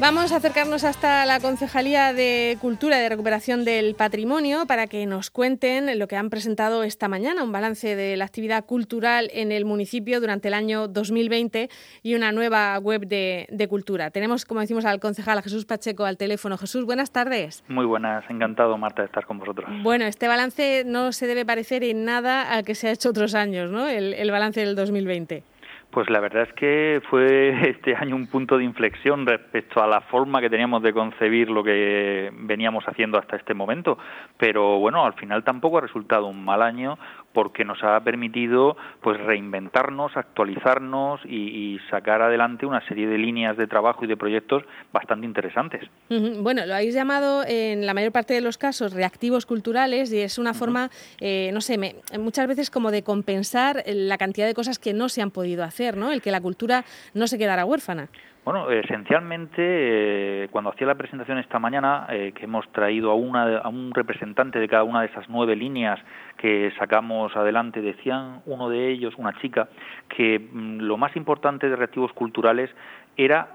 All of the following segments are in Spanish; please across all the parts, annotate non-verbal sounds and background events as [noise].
Vamos a acercarnos hasta la Concejalía de Cultura y de Recuperación del Patrimonio para que nos cuenten lo que han presentado esta mañana, un balance de la actividad cultural en el municipio durante el año 2020 y una nueva web de, cultura. Tenemos, como decimos, al concejal Jesús Pacheco al teléfono. Jesús, buenas tardes. Muy buenas, encantado Marta de estar con vosotros. Bueno, este balance no se debe parecer en nada al que se ha hecho otros años, ¿no? el, el balance del 2020. Pues la verdad es que fue [laughs] este año un punto de inflexión respecto a la forma que teníamos de concebir lo que veníamos haciendo hasta este momento. Pero bueno, al final tampoco ha resultado un mal año porque nos ha permitido pues reinventarnos, actualizarnos y, sacar adelante una serie de líneas de trabajo y de proyectos bastante interesantes. Bueno, lo habéis llamado en la mayor parte de los casos reactivos culturales y es una forma, eh, no sé, muchas veces como de compensar la cantidad de cosas que no se han podido hacer, ¿no? El que la cultura no se quedara huérfana. Bueno, esencialmente, eh, cuando hacía la presentación esta mañana, eh, que hemos traído a, una, a un representante de cada una de esas nueve líneas que sacamos adelante, decían uno de ellos, una chica, que mm, lo más importante de reactivos culturales era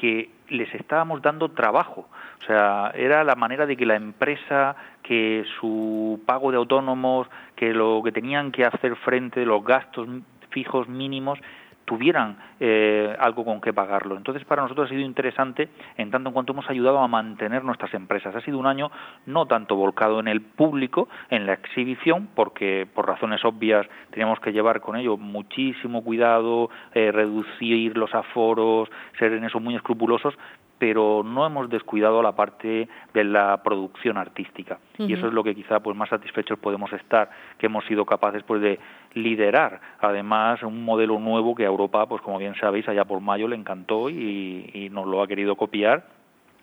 que les estábamos dando trabajo. O sea, era la manera de que la empresa, que su pago de autónomos, que lo que tenían que hacer frente, los gastos fijos mínimos, tuvieran eh, algo con que pagarlo. Entonces, para nosotros ha sido interesante en tanto en cuanto hemos ayudado a mantener nuestras empresas. Ha sido un año no tanto volcado en el público, en la exhibición, porque por razones obvias teníamos que llevar con ello muchísimo cuidado, eh, reducir los aforos, ser en eso muy escrupulosos, pero no hemos descuidado la parte de la producción artística y eso es lo que quizá pues más satisfechos podemos estar que hemos sido capaces pues de liderar además un modelo nuevo que a Europa pues como bien sabéis allá por mayo le encantó y, nos lo ha querido copiar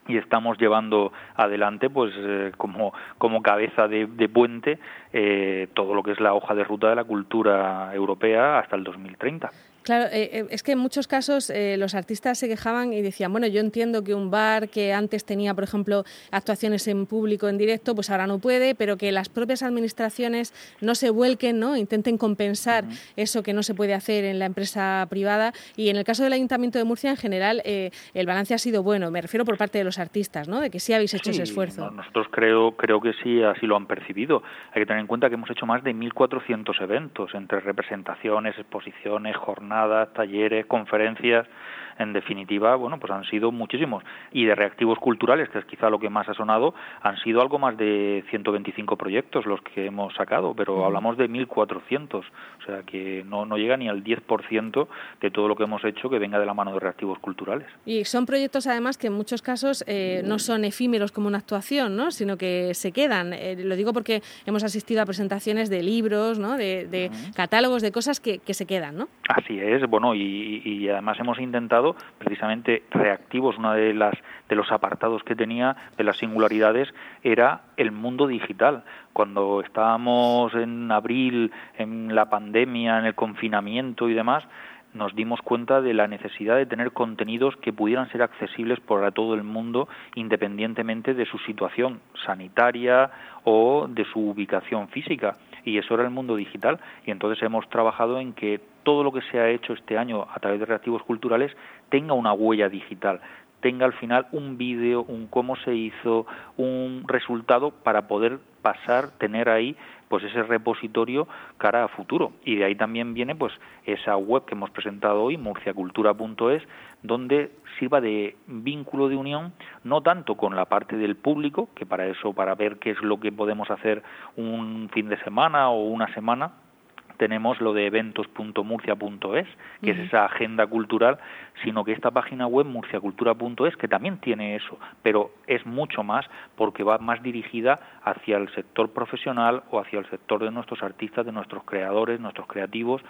y estamos llevando adelante pues eh, como, como cabeza de, de puente eh, todo lo que es la hoja de ruta de la cultura europea hasta el 2030. Claro, eh, eh, es que en muchos casos eh, los artistas se quejaban y decían, bueno, yo entiendo que un bar que antes tenía, por ejemplo, actuaciones en público, en directo, pues ahora no puede, pero que las propias administraciones no se vuelquen, ¿no? intenten compensar eso que no se puede hacer en la empresa privada. Y en el caso del Ayuntamiento de Murcia, en general, el balance ha sido bueno, me refiero por parte de los artistas, ¿no? de que sí habéis hecho ese esfuerzo. nosotros creo, creo que sí, así lo han percibido. Hay que tener en cuenta que hemos hecho más de 1.400 eventos entre representaciones, exposiciones, jornadas talleres, conferencias, en definitiva, bueno, pues han sido muchísimos. Y de reactivos culturales, que es quizá lo que más ha sonado, han sido algo más de 125 proyectos los que hemos sacado, pero hablamos de 1.400, o sea que no, no llega ni al 10% de todo lo que hemos hecho que venga de la mano de reactivos culturales. Y son proyectos además que en muchos casos eh, no son efímeros como una actuación, ¿no? sino que se quedan. Eh, lo digo porque hemos asistido a presentaciones de libros, ¿no? de, catálogos, de cosas que, que se quedan. ¿no? Así es, bueno, y, y además hemos intentado precisamente reactivos, una de las de los apartados que tenía de las singularidades era el mundo digital. Cuando estábamos en abril en la pandemia, en el confinamiento y demás, nos dimos cuenta de la necesidad de tener contenidos que pudieran ser accesibles para todo el mundo independientemente de su situación sanitaria o de su ubicación física y eso era el mundo digital y entonces hemos trabajado en que todo lo que se ha hecho este año a través de reactivos culturales tenga una huella digital, tenga al final un vídeo, un cómo se hizo, un resultado para poder pasar, tener ahí pues ese repositorio cara a futuro. Y de ahí también viene pues esa web que hemos presentado hoy, murciacultura.es, donde sirva de vínculo de unión, no tanto con la parte del público, que para eso, para ver qué es lo que podemos hacer un fin de semana o una semana, tenemos lo de eventos.murcia.es, que es esa agenda cultural, sino que esta página web murciacultura.es, que también tiene eso, pero es mucho más porque va más dirigida hacia el sector profesional o hacia el sector de nuestros artistas, de nuestros creadores, nuestros creativos,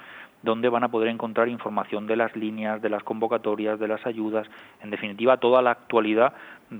donde van a poder encontrar información de las líneas, de las convocatorias, de las ayudas, en definitiva toda la actualidad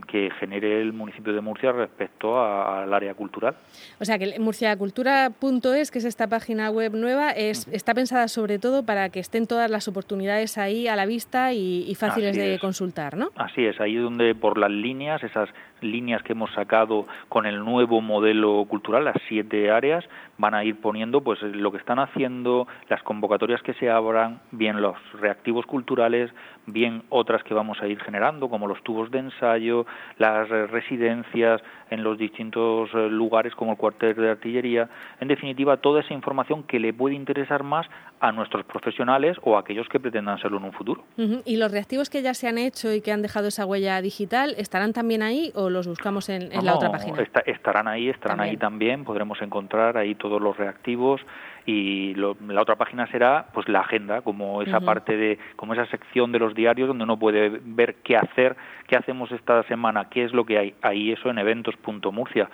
que genere el municipio de Murcia respecto al área cultural. O sea que murciacultura.es, que es esta página web nueva, es, está pensada sobre todo para que estén todas las oportunidades ahí a la vista y, fáciles de consultar, ¿no? Así es, ahí donde por las líneas, esas líneas que hemos sacado con el nuevo modelo cultural, las siete áreas, van a ir poniendo pues lo que están haciendo, las convocatorias que se abran, bien los reactivos culturales, bien otras que vamos a ir generando, como los tubos de ensayo, las residencias en los distintos eh, lugares como el cuartel de artillería, en definitiva toda esa información que le puede interesar más a nuestros profesionales o a aquellos que pretendan serlo en un futuro. ¿Y los reactivos que ya se han hecho y que han dejado esa huella digital estarán también ahí o los buscamos en, la otra página? estarán ahí, estarán ahí también, podremos encontrar ahí todos los reactivos y la otra página será pues la agenda como esa parte de como esa sección de los diarios donde uno puede ver qué hacer qué hacemos esta semana qué es lo que hay. Ahí eso en eventos.murcia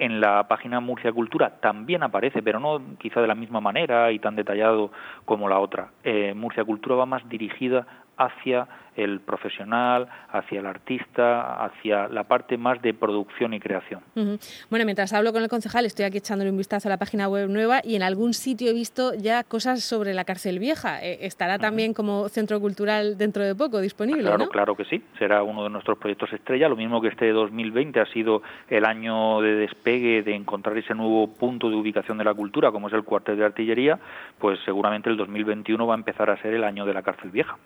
en la página Murcia Cultura también aparece, pero no quizá de la misma manera y tan detallado como la otra. Eh, Murcia Cultura va más dirigida hacia el profesional, hacia el artista, hacia la parte más de producción y creación. Bueno, mientras hablo con el concejal, estoy aquí echándole un vistazo a la página web nueva y en algún sitio he visto ya cosas sobre la cárcel vieja. Eh, ¿Estará también como centro cultural dentro de poco disponible? Claro, claro que sí. Será uno de nuestros proyectos estrella. Lo mismo que este 2020 ha sido el año de despegue, de encontrar ese nuevo punto de ubicación de la cultura, como es el cuartel de artillería, pues seguramente el 2021 va a empezar a ser el año de la cárcel vieja.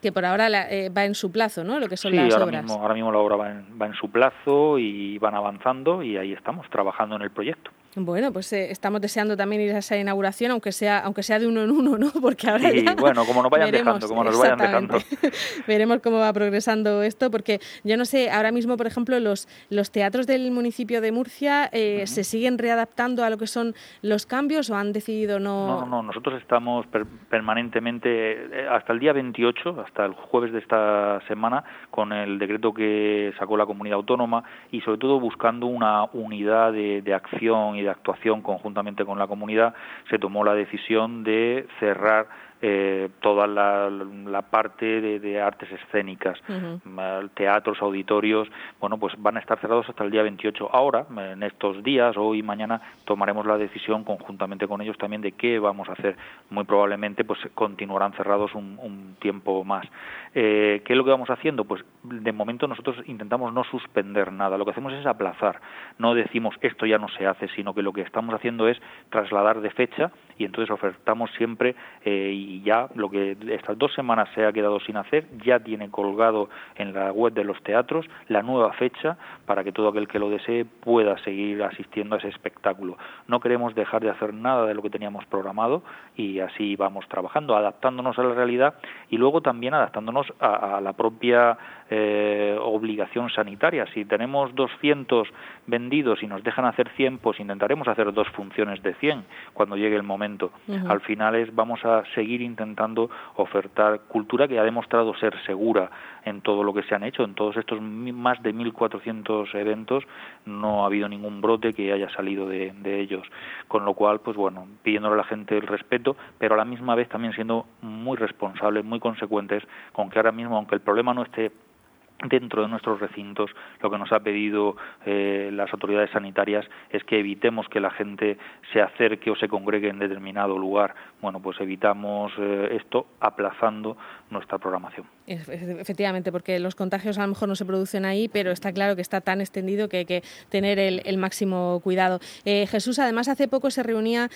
Que por ahora la, eh, va en su plazo, ¿no? Lo que son las ahora obras. Mismo, ahora mismo la obra va en, va en su plazo y van avanzando y ahí estamos trabajando en el proyecto. Bueno, pues eh, estamos deseando también ir a esa inauguración, aunque sea, aunque sea de uno en uno, ¿no? [laughs] Porque ahora sí, bueno, como nos vayan dejando, como nos vayan dejando. [laughs] veremos cómo va progresando esto, porque yo no sé, ahora mismo, por ejemplo, los, los teatros del municipio de Murcia eh, se siguen readaptando a lo que son los cambios o han decidido no. No, no, nosotros estamos permanentemente eh, hasta el día 28, hasta el jueves de esta semana, con el decreto que sacó la comunidad autónoma y sobre todo buscando una unidad de, de acción de actuación conjuntamente con la comunidad, se tomó la decisión de cerrar eh, toda la, parte de, artes escénicas, teatros, auditorios, bueno, pues van a estar cerrados hasta el día 28. Ahora, en estos días, hoy y mañana, tomaremos la decisión conjuntamente con ellos también de qué vamos a hacer. Muy probablemente, pues continuarán cerrados un, tiempo más. Eh, ¿Qué es lo que vamos haciendo? Pues de momento nosotros intentamos no suspender nada. Lo que hacemos es aplazar. No decimos esto ya no se hace, sino que lo que estamos haciendo es trasladar de fecha y entonces ofertamos siempre eh, y ya lo que estas dos semanas se ha quedado sin hacer ya tiene colgado en la web de los teatros la nueva fecha para que todo aquel que lo desee pueda seguir asistiendo a ese espectáculo. No queremos dejar de hacer nada de lo que teníamos programado y así vamos trabajando, adaptándonos a la realidad y luego también adaptándonos a, la propia eh, obligación sanitaria. Si tenemos 200 vendidos y nos dejan hacer 100, pues intentaremos hacer dos funciones de 100 cuando llegue el momento. Al final es vamos a seguir intentando ofertar cultura que ha demostrado ser segura en todo lo que se han hecho, en todos estos más de 1.400 eventos no ha habido ningún brote que haya salido de, de ellos, con lo cual, pues bueno, pidiéndole a la gente el respeto, pero a la misma vez también siendo muy responsables, muy consecuentes con que ahora mismo, aunque el problema no esté dentro de nuestros recintos lo que nos ha pedido eh, las autoridades sanitarias es que evitemos que la gente se acerque o se congregue en determinado lugar. Bueno, pues evitamos eh, esto aplazando nuestra programación. Efectivamente, porque los contagios a lo mejor no se producen ahí, pero está claro que está tan extendido que hay que tener el, máximo cuidado. Eh, Jesús, además, hace poco se reunía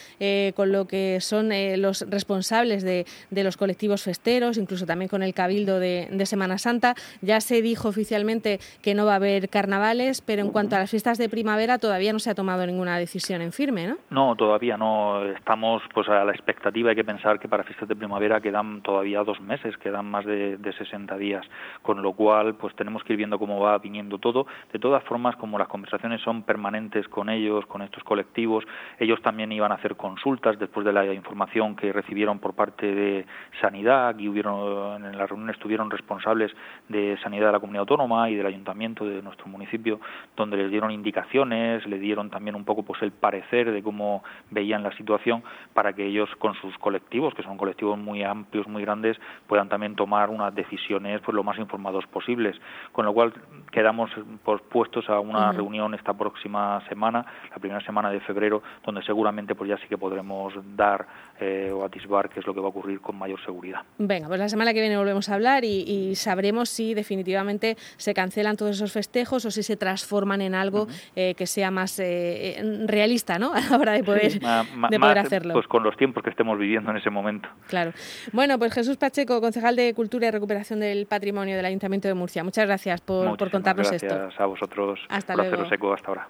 con lo que son los responsables de, los colectivos festeros, incluso también con el Cabildo de, de Semana Santa. Ya se dijo dijo oficialmente que no va a haber carnavales, pero en cuanto a las fiestas de primavera todavía no se ha tomado ninguna decisión en firme, ¿no? No, todavía no. Estamos pues a la expectativa. Hay que pensar que para fiestas de primavera quedan todavía dos meses, quedan más de, de 60 días, con lo cual pues tenemos que ir viendo cómo va viniendo todo. De todas formas, como las conversaciones son permanentes con ellos, con estos colectivos, ellos también iban a hacer consultas después de la información que recibieron por parte de Sanidad y hubieron en la reunión estuvieron responsables de Sanidad de la comunidad autónoma y del ayuntamiento de nuestro municipio, donde les dieron indicaciones, le dieron también un poco pues el parecer de cómo veían la situación para que ellos con sus colectivos, que son colectivos muy amplios, muy grandes, puedan también tomar unas decisiones pues lo más informados posibles. Con lo cual quedamos puestos a una reunión esta próxima semana, la primera semana de febrero, donde seguramente pues ya sí que podremos dar eh, o atisbar qué es lo que va a ocurrir con mayor seguridad. Venga, pues la semana que viene volvemos a hablar y, sabremos si definitivamente se cancelan todos esos festejos o si se transforman en algo eh, que sea más eh, realista, ¿no? [laughs] A la hora de poder, de poder hacerlo. Pues con los tiempos que estemos viviendo en ese momento. Claro. Bueno, pues Jesús Pacheco, concejal de Cultura y Recuperación del Patrimonio del Ayuntamiento de Murcia. Muchas gracias por, por contarnos esto. Gracias a vosotros. Hasta luego. Seco hasta ahora.